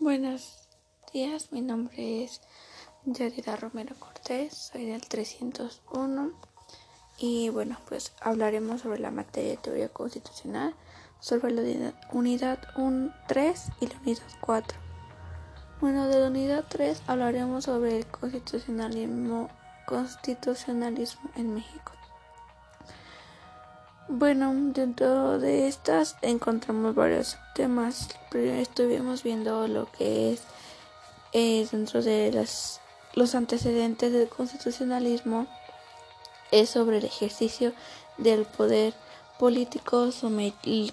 Buenos días, mi nombre es Yadira Romero Cortés, soy del 301 y bueno, pues hablaremos sobre la materia de teoría constitucional, sobre la unidad 1, 3 y la unidad 4. Bueno, de la unidad 3 hablaremos sobre el constitucionalismo, constitucionalismo en México. Bueno, dentro de estas encontramos varios temas. Estuvimos viendo lo que es eh, dentro de las, los antecedentes del constitucionalismo es sobre el ejercicio del poder político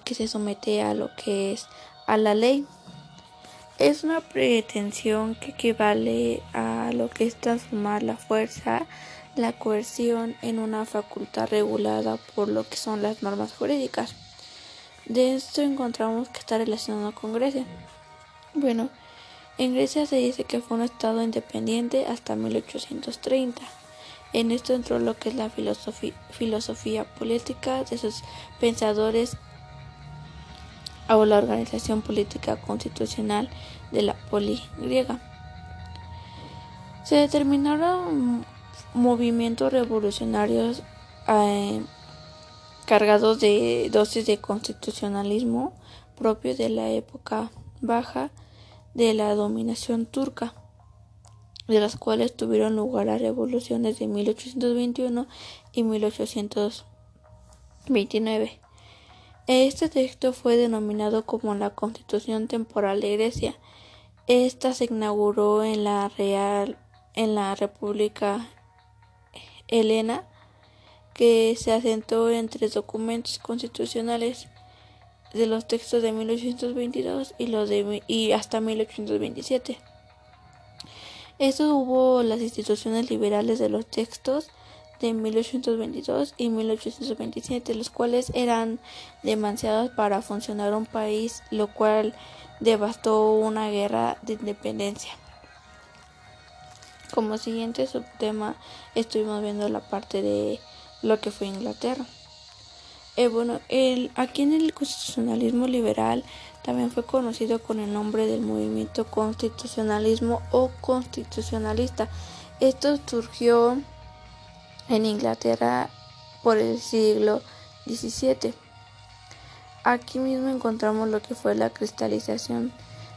que se somete a lo que es a la ley. Es una pretensión que equivale a lo que es transformar la fuerza la coerción en una facultad regulada por lo que son las normas jurídicas. De esto encontramos que está relacionado con Grecia. Bueno, en Grecia se dice que fue un estado independiente hasta 1830. En esto entró lo que es la filosofía, filosofía política de sus pensadores o la organización política constitucional de la poli griega. Se determinaron movimientos revolucionarios eh, cargados de dosis de constitucionalismo propio de la época baja de la dominación turca, de las cuales tuvieron lugar las revoluciones de 1821 y 1829. Este texto fue denominado como la Constitución Temporal de Grecia. Esta se inauguró en la Real en la República Elena, que se asentó en tres documentos constitucionales de los textos de 1822 y, los de, y hasta 1827. Esto hubo las instituciones liberales de los textos de 1822 y 1827, los cuales eran demasiados para funcionar un país, lo cual devastó una guerra de independencia. Como siguiente subtema estuvimos viendo la parte de lo que fue Inglaterra. Eh, bueno, el, aquí en el constitucionalismo liberal también fue conocido con el nombre del movimiento constitucionalismo o constitucionalista. Esto surgió en Inglaterra por el siglo XVII. Aquí mismo encontramos lo que fue la cristalización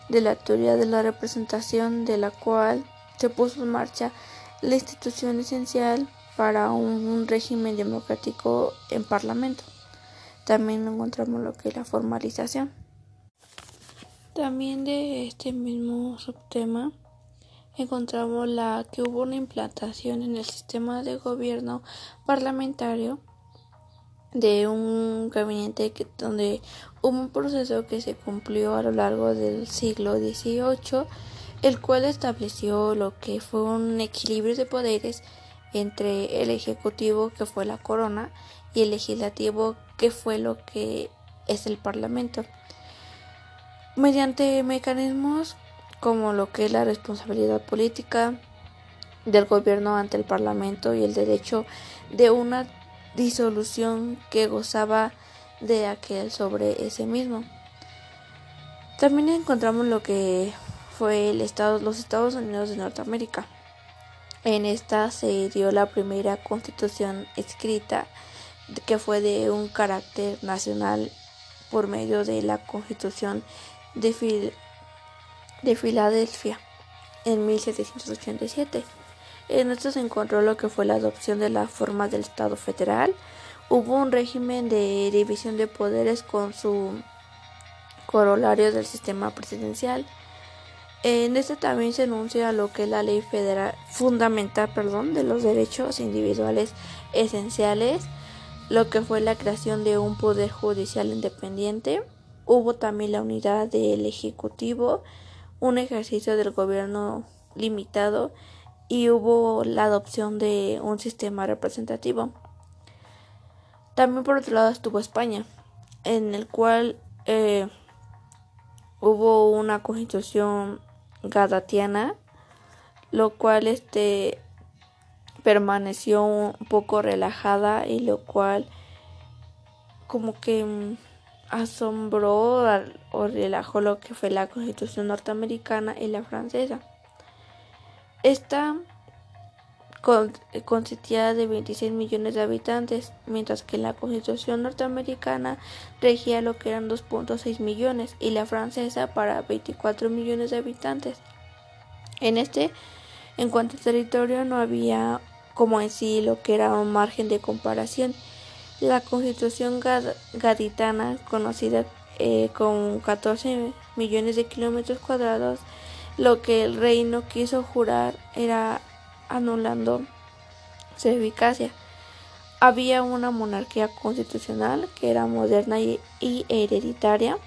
de la teoría de la representación de la cual se puso en marcha la institución esencial para un, régimen democrático en Parlamento. También encontramos lo que es la formalización. También de este mismo subtema encontramos la que hubo una implantación en el sistema de gobierno parlamentario de un gabinete donde hubo un proceso que se cumplió a lo largo del siglo XVIII el cual estableció lo que fue un equilibrio de poderes entre el ejecutivo que fue la corona y el legislativo que fue lo que es el parlamento. Mediante mecanismos como lo que es la responsabilidad política del gobierno ante el parlamento y el derecho de una disolución que gozaba de aquel sobre ese mismo también encontramos lo que fue el estado, los Estados Unidos de Norteamérica. En esta se dio la primera constitución escrita que fue de un carácter nacional por medio de la constitución de, de Filadelfia en 1787. En esto se encontró lo que fue la adopción de la forma del Estado federal. Hubo un régimen de división de poderes con su corolario del sistema presidencial en este también se enuncia lo que es la ley federal fundamental, perdón, de los derechos individuales esenciales, lo que fue la creación de un poder judicial independiente. Hubo también la unidad del ejecutivo, un ejercicio del gobierno limitado y hubo la adopción de un sistema representativo. También por otro lado estuvo España, en el cual eh, hubo una constitución gadatiana, lo cual este permaneció un poco relajada y lo cual como que mm, asombró o relajó lo que fue la constitución norteamericana y la francesa. Esta consistía de 26 millones de habitantes, mientras que la constitución norteamericana regía lo que eran 2.6 millones y la francesa para 24 millones de habitantes. En este, en cuanto a territorio, no había como en sí lo que era un margen de comparación. La constitución gaditana, conocida eh, con 14 millones de kilómetros cuadrados, lo que el reino quiso jurar era anulando su eficacia. Había una monarquía constitucional que era moderna y, hereditaria.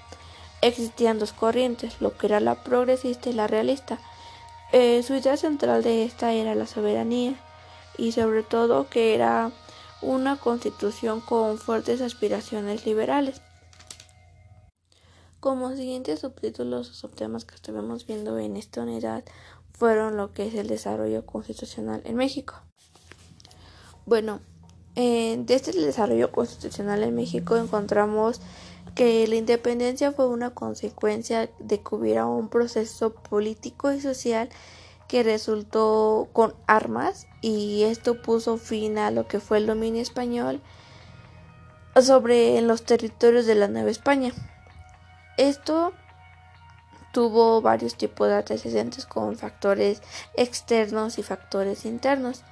Existían dos corrientes, lo que era la progresista y la realista. Eh, su idea central de esta era la soberanía y sobre todo que era una constitución con fuertes aspiraciones liberales. Como siguientes subtítulos o subtemas que estuvimos viendo en esta unidad fueron lo que es el desarrollo constitucional en México. Bueno, desde este desarrollo constitucional en México encontramos que la independencia fue una consecuencia de que hubiera un proceso político y social que resultó con armas y esto puso fin a lo que fue el dominio español sobre los territorios de la Nueva España. Esto tuvo varios tipos de antecedentes con factores externos y factores internos.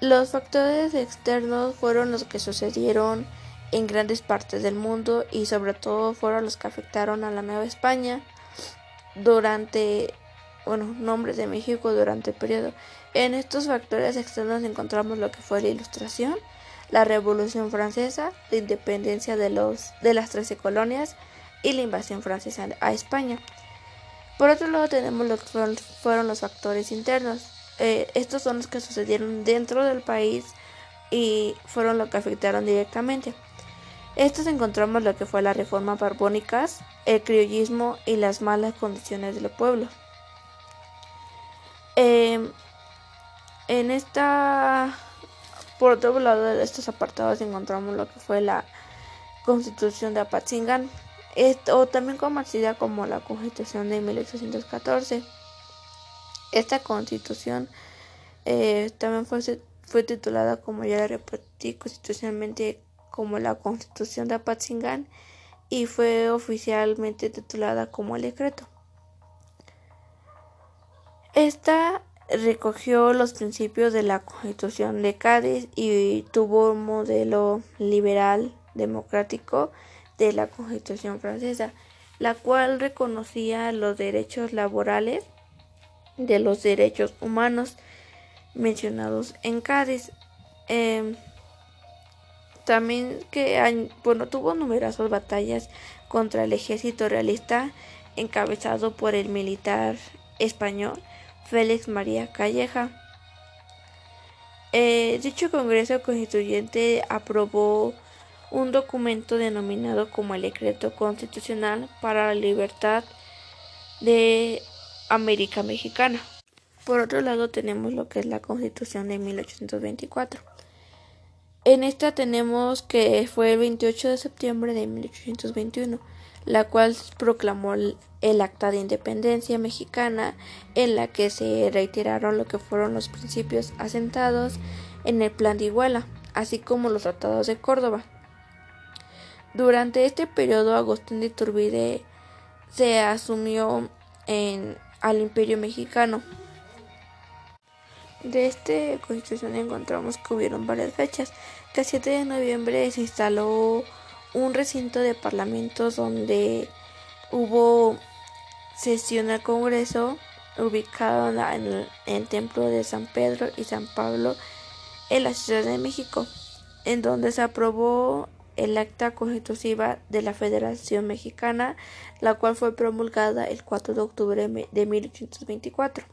Los factores externos fueron los que sucedieron en grandes partes del mundo y sobre todo fueron los que afectaron a la Nueva España durante, bueno, nombres de México durante el periodo. En estos factores externos encontramos lo que fue la Ilustración, la Revolución Francesa, la independencia de, los, de las trece colonias y la invasión francesa a España. Por otro lado tenemos lo que fueron los factores internos. Eh, estos son los que sucedieron dentro del país y fueron los que afectaron directamente. Estos encontramos lo que fue la reforma barbónicas, el criollismo y las malas condiciones de los pueblos. Em, en esta, por otro lado de estos apartados encontramos lo que fue la constitución de Apatzingán o también conocida como la Constitución de 1814. Esta constitución eh, también fue, fue titulada, como ya la repetí, constitucionalmente como la Constitución de Apatzingán y fue oficialmente titulada como el decreto. Esta recogió los principios de la Constitución de Cádiz y tuvo un modelo liberal democrático de la Constitución francesa, la cual reconocía los derechos laborales de los derechos humanos mencionados en Cádiz. Em, también que bueno, tuvo numerosas batallas contra el ejército realista encabezado por el militar español Félix María Calleja. Eh, dicho Congreso Constituyente aprobó un documento denominado como el Decreto Constitucional para la Libertad de América Mexicana. Por otro lado tenemos lo que es la Constitución de 1824. En esta tenemos que fue el 28 de septiembre de 1821, la cual proclamó el, Acta de Independencia Mexicana, en la que se reiteraron lo que fueron los principios asentados en el Plan de Iguala, así como los tratados de Córdoba. Durante este periodo, Agustín de Iturbide se asumió en, al Imperio Mexicano. De esta constitución encontramos que hubieron varias fechas. Que el 7 de noviembre se instaló un recinto de parlamentos donde hubo sesión al Congreso ubicado en el Templo de San Pedro y San Pablo en la Ciudad de México, en donde se aprobó el Acta Constitutiva de la Federación Mexicana, la cual fue promulgada el 4 de octubre de 1824.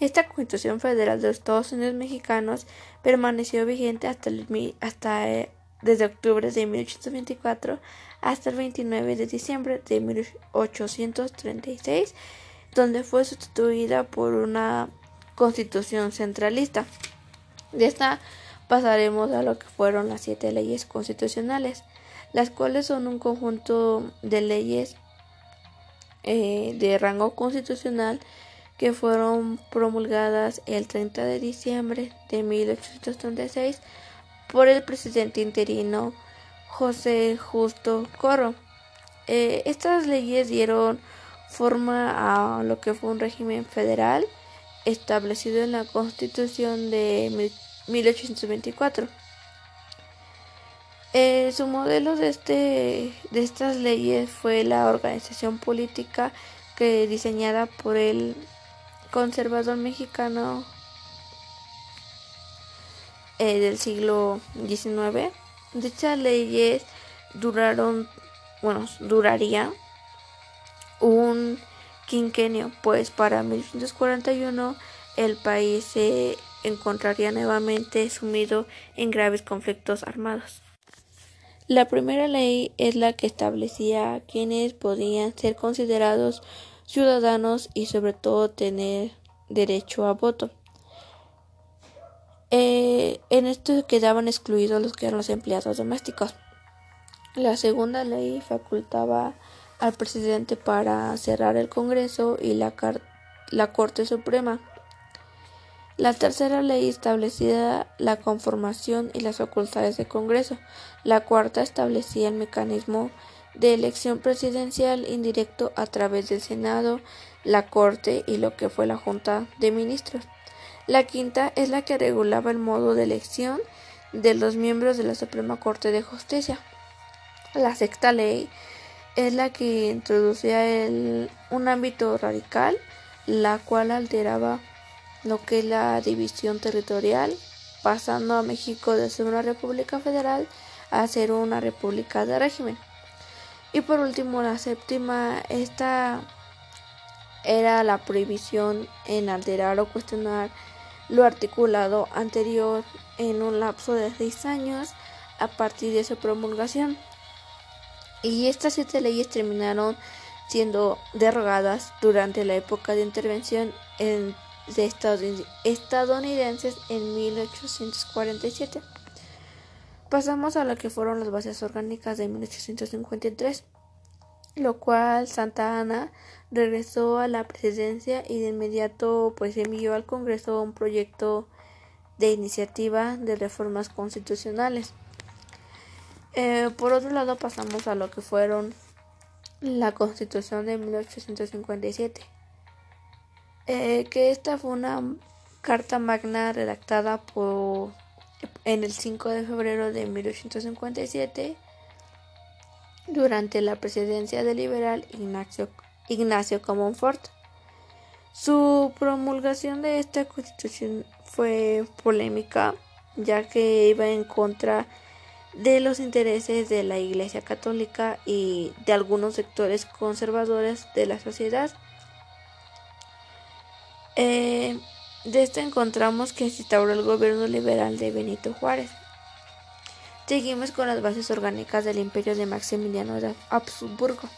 Esta Constitución Federal de los Estados Unidos Mexicanos permaneció vigente hasta, hasta eh, desde octubre de 1824 hasta el 29 de diciembre de 1836, donde fue sustituida por una constitución centralista. De esta pasaremos a lo que fueron las siete leyes constitucionales. las cuales son un conjunto de leyes eh, de rango constitucional que fueron promulgadas el 30 de diciembre de 1836 por el presidente interino José Justo Corro. Eh, estas leyes dieron forma a lo que fue un régimen federal establecido en la Constitución de 1824. Eh, su modelo de, este, de estas leyes fue la organización política que diseñada por el conservador mexicano eh, del siglo XIX. Dichas leyes duraron, bueno, duraría un quinquenio, pues para 1841 el país se encontraría nuevamente sumido en graves conflictos armados. La primera ley es la que establecía quiénes podían ser considerados ciudadanos y sobre todo tener derecho a voto. Eh, en esto quedaban excluidos los que eran los empleados domésticos. La segunda ley facultaba al presidente para cerrar el Congreso y la, la Corte Suprema. La tercera ley establecía la conformación y las facultades del Congreso. La cuarta establecía el mecanismo de elección presidencial indirecto a través del Senado, la Corte y lo que fue la Junta de Ministros. La quinta es la que regulaba el modo de elección de los miembros de la Suprema Corte de Justicia. La sexta ley es la que introducía un ámbito radical, la cual alteraba lo que es la división territorial, pasando a México de ser una república federal a ser una república de régimen. Y por último, la séptima, esta era la prohibición en alterar o cuestionar lo articulado anterior en un lapso de seis años a partir de su promulgación. Y estas siete leyes terminaron siendo derogadas durante la época de intervención de estadounidenses en 1847. Pasamos a lo que fueron las bases orgánicas de 1853, lo cual Santa Ana regresó a la presidencia y de inmediato pues envió al Congreso un proyecto de iniciativa de reformas constitucionales. Eh, por otro lado pasamos a lo que fueron la Constitución de 1857, eh, que esta fue una carta magna redactada por en el 5 de febrero de 1857 durante la presidencia del liberal Ignacio, Ignacio Comonfort. Su promulgación de esta constitución fue polémica, ya que iba en contra de los intereses de la Iglesia Católica y de algunos sectores conservadores de la sociedad. Eh, de esto encontramos que se instauró el gobierno liberal de Benito Juárez. Seguimos con las bases orgánicas del imperio de Maximiliano de Habsburgo.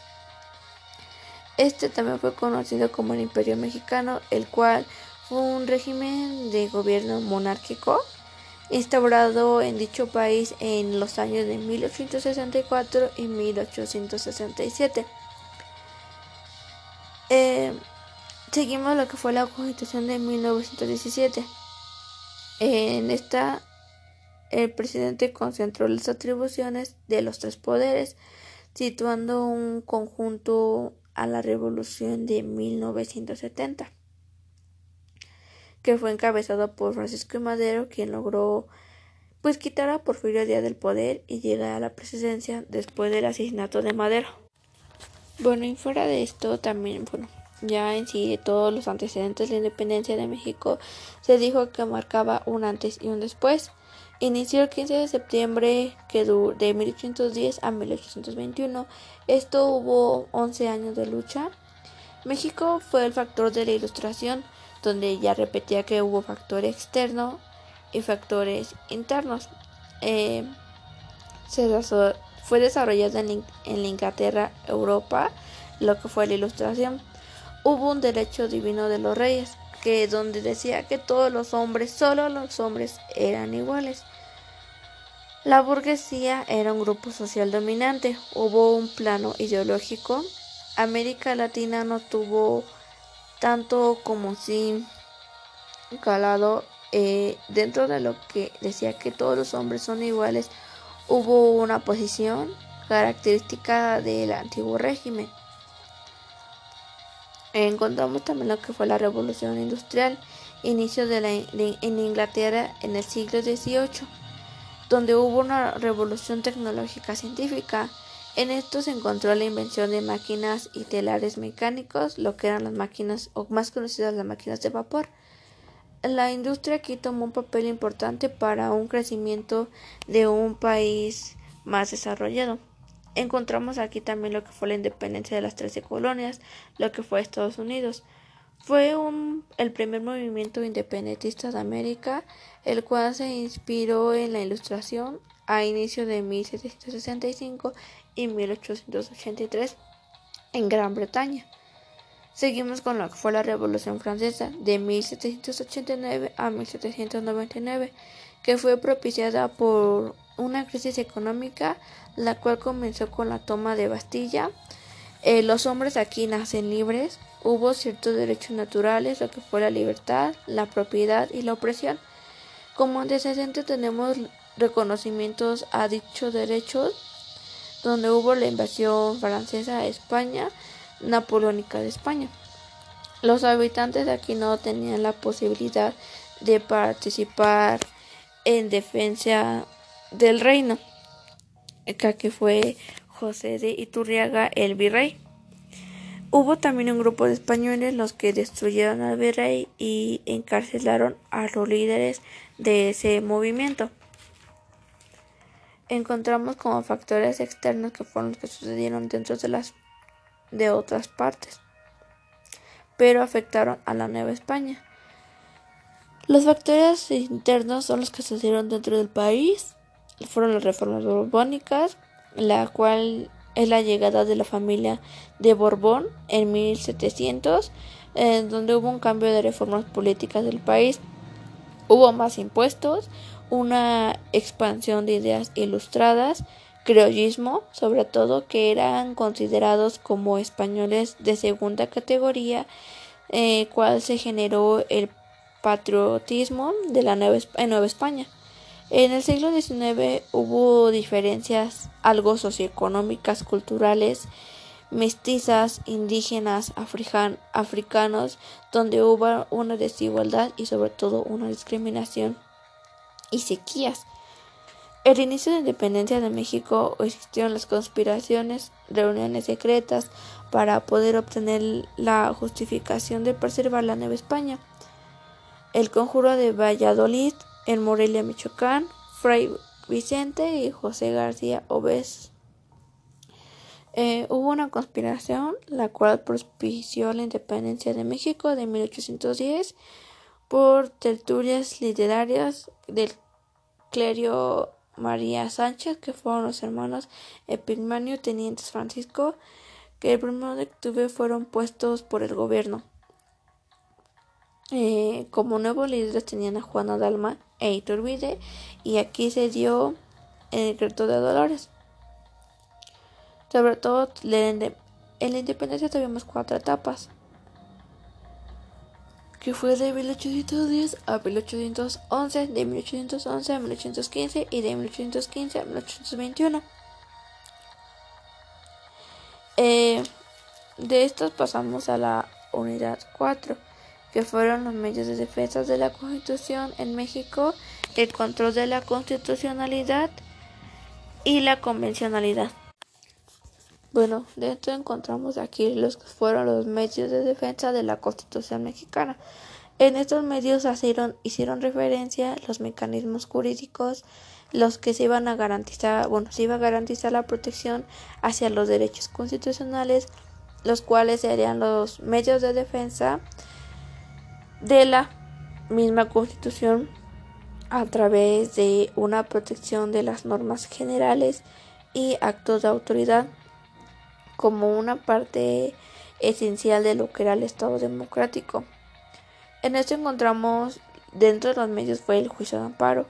Este también fue conocido como el Imperio Mexicano, el cual fue un régimen de gobierno monárquico instaurado en dicho país en los años de 1864 y 1867. Eh, Seguimos lo que fue la Constitución de 1917. En esta, el presidente concentró las atribuciones de los tres poderes, situando un conjunto a la Revolución de 1970, que fue encabezado por Francisco Madero, quien logró pues quitar a Porfirio Díaz del poder y llegar a la presidencia después del asesinato de Madero. Bueno, y fuera de esto también, bueno, ya en sí de todos los antecedentes de la independencia de México se dijo que marcaba un antes y un después. Inició el 15 de septiembre que de 1810 a 1821. Esto hubo 11 años de lucha. México fue el factor de la ilustración, donde ya repetía que hubo factor externo y factores internos. Eh, se fue desarrollado en, en la Inglaterra, Europa, lo que fue la ilustración hubo un derecho divino de los reyes, que donde decía que todos los hombres, solo los hombres, eran iguales. La burguesía era un grupo social dominante, hubo un plano ideológico. América Latina no tuvo tanto como si calado eh, dentro de lo que decía que todos los hombres son iguales, hubo una posición característica del antiguo régimen. Encontramos también lo que fue la revolución industrial, inicio de la, en Inglaterra en el siglo XVIII, donde hubo una revolución tecnológica científica. En esto se encontró la invención de máquinas y telares mecánicos, lo que eran las máquinas, o más conocidas las máquinas de vapor. La industria aquí tomó un papel importante para un crecimiento de un país más desarrollado. Encontramos aquí también lo que fue la independencia de las trece colonias, lo que fue Estados Unidos. Fue un, el primer movimiento independentista de América, el cual se inspiró en la Ilustración a inicio de 1765 y 1883 en Gran Bretaña. Seguimos con lo que fue la Revolución Francesa de 1789 a 1799, que fue propiciada por una crisis económica, la cual comenzó con la toma de Bastilla. Eh, los hombres aquí nacen libres, hubo ciertos derechos naturales, lo que fue la libertad, la propiedad y la opresión. Como antecedente tenemos reconocimientos a dichos derechos, donde hubo la invasión francesa a España, napoleónica de España. Los habitantes de aquí no tenían la posibilidad de participar en defensa del reino, que fue José de Iturriaga el virrey. Hubo también un grupo de españoles los que destruyeron al virrey y encarcelaron a los líderes de ese movimiento. Encontramos como factores externos que fueron los que sucedieron dentro de las de otras partes, pero afectaron a la Nueva España. Los factores internos son los que sucedieron dentro del país, fueron las reformas borbónicas, la cual es la llegada de la familia de Borbón en 1700, en donde hubo un cambio de reformas políticas del país, hubo más impuestos, una expansión de ideas ilustradas, criollismo, sobre todo que eran considerados como españoles de segunda categoría, eh, cual se generó el patriotismo de la Nueva, en Nueva España. En el siglo XIX hubo diferencias algo socioeconómicas, culturales, mestizas, indígenas, africanos, donde hubo una desigualdad y sobre todo una discriminación y sequías. El inicio de la independencia de México existieron las conspiraciones, reuniones secretas para poder obtener la justificación de preservar la Nueva España. El conjuro de Valladolid en Morelia, Michoacán, Fray Vicente y José García Oves. Eh, hubo una conspiración la cual propició la independencia de México de 1810 por tertulias literarias del clerio María Sánchez, que fueron los hermanos Epigmenio Tenientes Francisco, que el primero de octubre fueron puestos por el gobierno. Eh, como nuevos líderes tenían a Juana Dalma e Iturbide, y aquí se dio el decreto de Dolores. Sobre todo, en la independencia tuvimos cuatro etapas que fue de 1810 a 1811, de 1811 a 1815 y de 1815 a 1821. Eh, de estos pasamos a la unidad 4, que fueron los medios de defensa de la Constitución en México, el control de la constitucionalidad y la convencionalidad. Bueno, dentro encontramos aquí los que fueron los medios de defensa de la Constitución mexicana. En estos medios hicieron, hicieron referencia los mecanismos jurídicos, los que se iban a garantizar, bueno, se iba a garantizar la protección hacia los derechos constitucionales, los cuales serían los medios de defensa de la misma Constitución a través de una protección de las normas generales y actos de autoridad como una parte esencial de lo que era el Estado democrático. En esto encontramos dentro de los medios fue el juicio de amparo.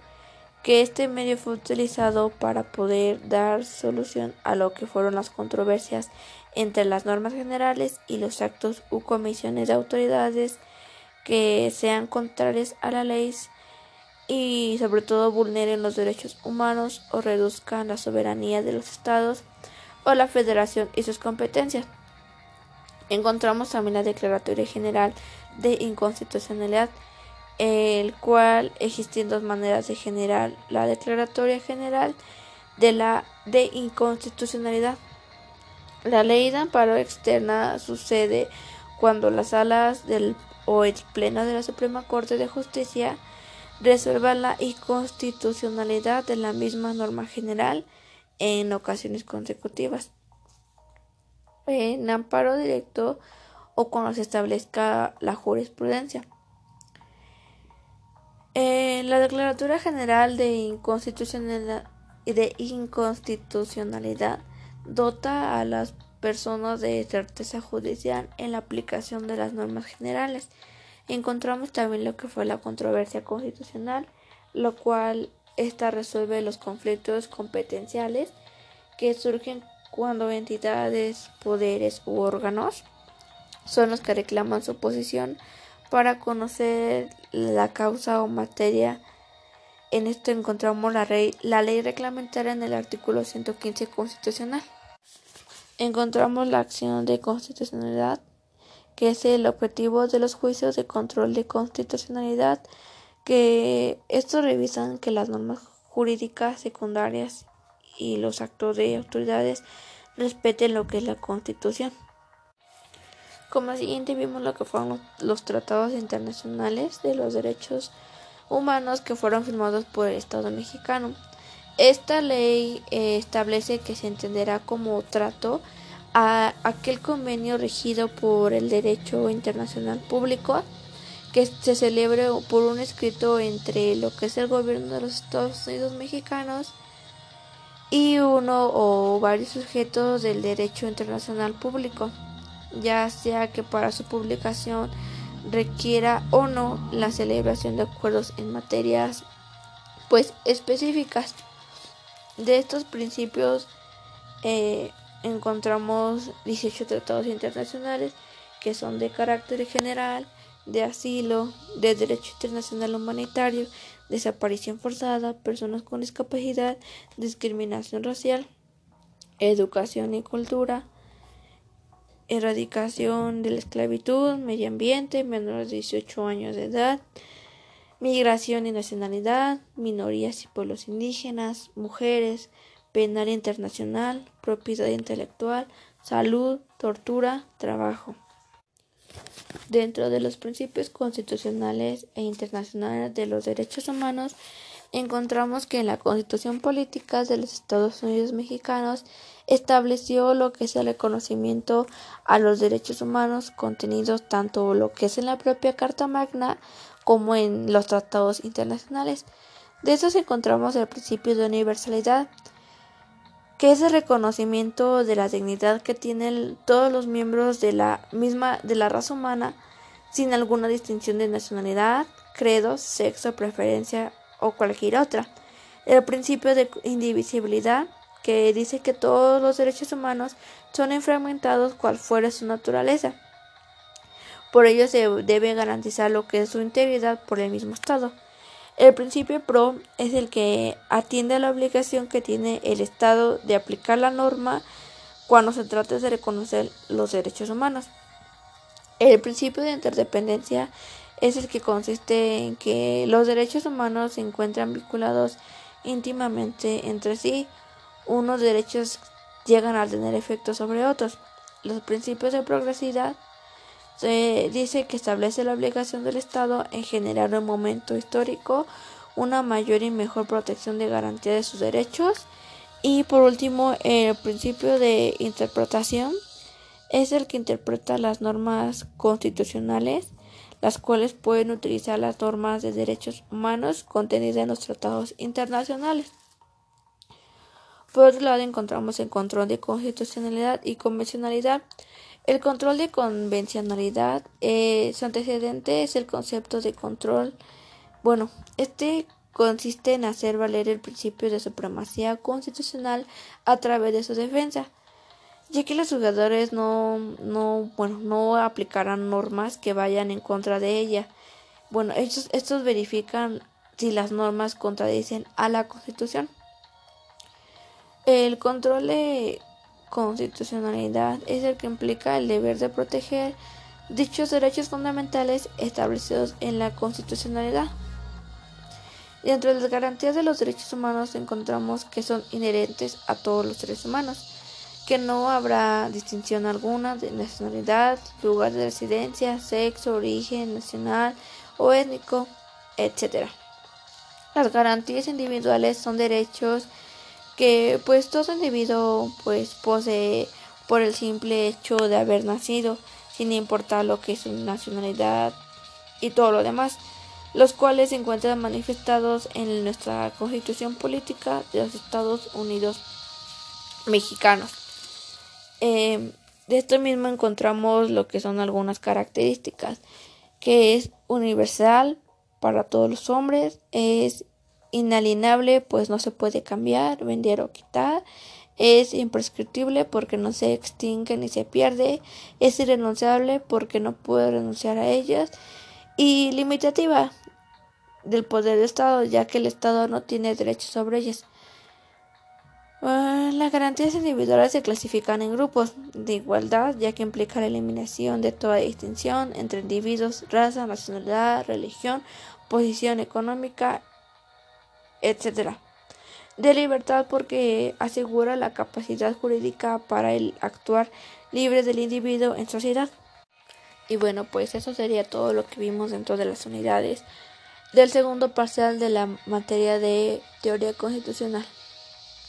que este medio fue utilizado para poder dar solución a lo que fueron las controversias entre las normas generales y los actos u comisiones de autoridades que sean contrarias a la ley y sobre todo vulneren los derechos humanos o reduzcan la soberanía de los estados o la federación y sus competencias. Encontramos también la Declaratoria General de Inconstitucionalidad el cual existen dos maneras de generar la declaratoria general de la de inconstitucionalidad. La ley de amparo externa sucede cuando las salas del o el pleno de la Suprema Corte de Justicia resuelvan la inconstitucionalidad de la misma norma general en ocasiones consecutivas. En amparo directo o cuando se establezca la jurisprudencia. En la Declaratoria General de Inconstitucionalidad, de Inconstitucionalidad dota a las personas de certeza judicial en la aplicación de las normas generales. Encontramos también lo que fue la controversia constitucional, lo cual esta resuelve los conflictos competenciales que surgen cuando entidades, poderes u órganos son los que reclaman su posición para conocer la causa o materia. En esto encontramos la, la ley reglamentaria en el artículo 115 constitucional. Encontramos la acción de constitucionalidad, que es el objetivo de los juicios de control de constitucionalidad, que estos revisan que las normas jurídicas secundarias y los actos de autoridades respeten lo que es la Constitución. Como siguiente vimos lo que fueron los tratados internacionales de los derechos humanos que fueron firmados por el Estado mexicano. Esta ley eh, establece que se entenderá como trato a aquel convenio regido por el derecho internacional público que se celebre por un escrito entre lo que es el gobierno de los Estados Unidos mexicanos y uno o varios sujetos del derecho internacional público ya sea que para su publicación requiera o no la celebración de acuerdos en materias pues específicas. De estos principios eh, encontramos 18 tratados internacionales que son de carácter general, de asilo, de derecho internacional humanitario, desaparición forzada, personas con discapacidad, discriminación racial, educación y cultura, erradicación de la esclavitud, medio ambiente, menores de 18 años de edad, migración y nacionalidad, minorías y pueblos indígenas, mujeres, penal internacional, propiedad intelectual, salud, tortura, trabajo. Dentro de los principios constitucionales e internacionales de los derechos humanos, encontramos que en la Constitución Política de los Estados Unidos Mexicanos estableció lo que es el reconocimiento a los derechos humanos contenidos tanto lo que es en la propia Carta Magna como en los tratados internacionales. De estos encontramos el principio de universalidad, que es el reconocimiento de la dignidad que tienen todos los miembros de la misma de la raza humana sin alguna distinción de nacionalidad, credo, sexo, preferencia o cualquier otra. El principio de indivisibilidad que dice que todos los derechos humanos son infragmentados cual fuera su naturaleza. Por ello se debe garantizar lo que es su integridad por el mismo Estado. El principio PRO es el que atiende a la obligación que tiene el Estado de aplicar la norma cuando se trata de reconocer los derechos humanos. El principio de interdependencia es el que consiste en que los derechos humanos se encuentran vinculados íntimamente entre sí unos derechos llegan a tener efectos sobre otros. Los principios de progresividad se dice que establece la obligación del Estado en generar en un momento histórico una mayor y mejor protección de garantía de sus derechos. Y por último, el principio de interpretación es el que interpreta las normas constitucionales, las cuales pueden utilizar las normas de derechos humanos contenidas en los tratados internacionales. Por otro lado, encontramos el control de constitucionalidad y convencionalidad. El control de convencionalidad, eh, su antecedente es el concepto de control. Bueno, este consiste en hacer valer el principio de supremacía constitucional a través de su defensa, ya que los jugadores no, no, bueno, no aplicarán normas que vayan en contra de ella. Bueno, estos, estos verifican si las normas contradicen a la Constitución. El control de constitucionalidad es el que implica el deber de proteger dichos derechos fundamentales establecidos en la constitucionalidad. Dentro de las garantías de los derechos humanos encontramos que son inherentes a todos los seres humanos, que no habrá distinción alguna de nacionalidad, lugar de residencia, sexo, origen nacional o étnico, etc. Las garantías individuales son derechos que pues todo individuo pues posee por el simple hecho de haber nacido, sin importar lo que es su nacionalidad y todo lo demás, los cuales se encuentran manifestados en nuestra Constitución Política de los Estados Unidos Mexicanos. Em, de esto mismo encontramos lo que son algunas características, que es universal para todos los hombres, es inalienable, pues no se puede cambiar, vender o quitar. Es imprescriptible porque no se extingue ni se pierde. Es irrenunciable porque no puede renunciar a ellas. Y limitativa del poder del Estado, ya que el Estado no tiene derechos sobre ellas. Ah, las garantías individuales se clasifican en grupos de igualdad, ya que implica la eliminación de toda distinción entre individuos, raza, nacionalidad, religión, posición económica etc. De libertad porque asegura la capacidad jurídica para el actuar libre del individuo en sociedad. Y bueno, pues eso sería todo lo que vimos dentro de las unidades del segundo parcial de la materia de teoría constitucional.